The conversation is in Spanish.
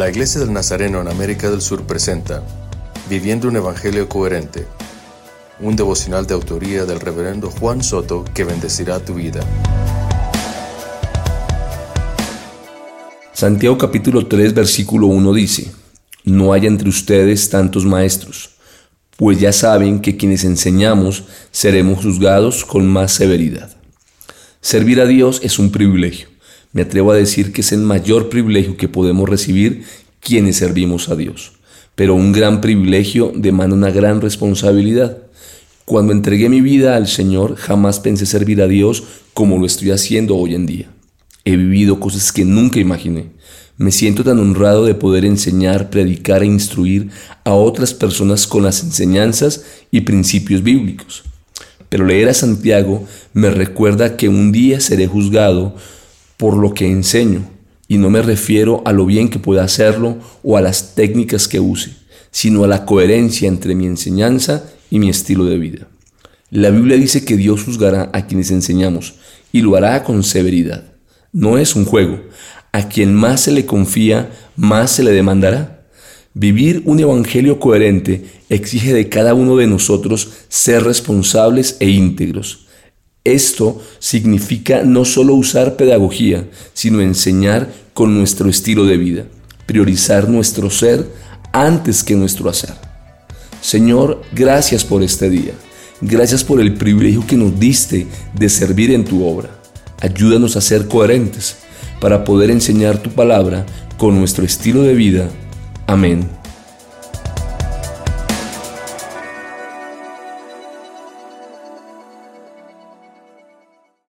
La Iglesia del Nazareno en América del Sur presenta Viviendo un Evangelio Coherente, un devocional de autoría del reverendo Juan Soto que bendecirá tu vida. Santiago capítulo 3 versículo 1 dice, No haya entre ustedes tantos maestros, pues ya saben que quienes enseñamos seremos juzgados con más severidad. Servir a Dios es un privilegio. Me atrevo a decir que es el mayor privilegio que podemos recibir quienes servimos a Dios. Pero un gran privilegio demanda una gran responsabilidad. Cuando entregué mi vida al Señor, jamás pensé servir a Dios como lo estoy haciendo hoy en día. He vivido cosas que nunca imaginé. Me siento tan honrado de poder enseñar, predicar e instruir a otras personas con las enseñanzas y principios bíblicos. Pero leer a Santiago me recuerda que un día seré juzgado por lo que enseño, y no me refiero a lo bien que pueda hacerlo o a las técnicas que use, sino a la coherencia entre mi enseñanza y mi estilo de vida. La Biblia dice que Dios juzgará a quienes enseñamos y lo hará con severidad. No es un juego. A quien más se le confía, más se le demandará. Vivir un evangelio coherente exige de cada uno de nosotros ser responsables e íntegros. Esto significa no solo usar pedagogía, sino enseñar con nuestro estilo de vida, priorizar nuestro ser antes que nuestro hacer. Señor, gracias por este día. Gracias por el privilegio que nos diste de servir en tu obra. Ayúdanos a ser coherentes para poder enseñar tu palabra con nuestro estilo de vida. Amén.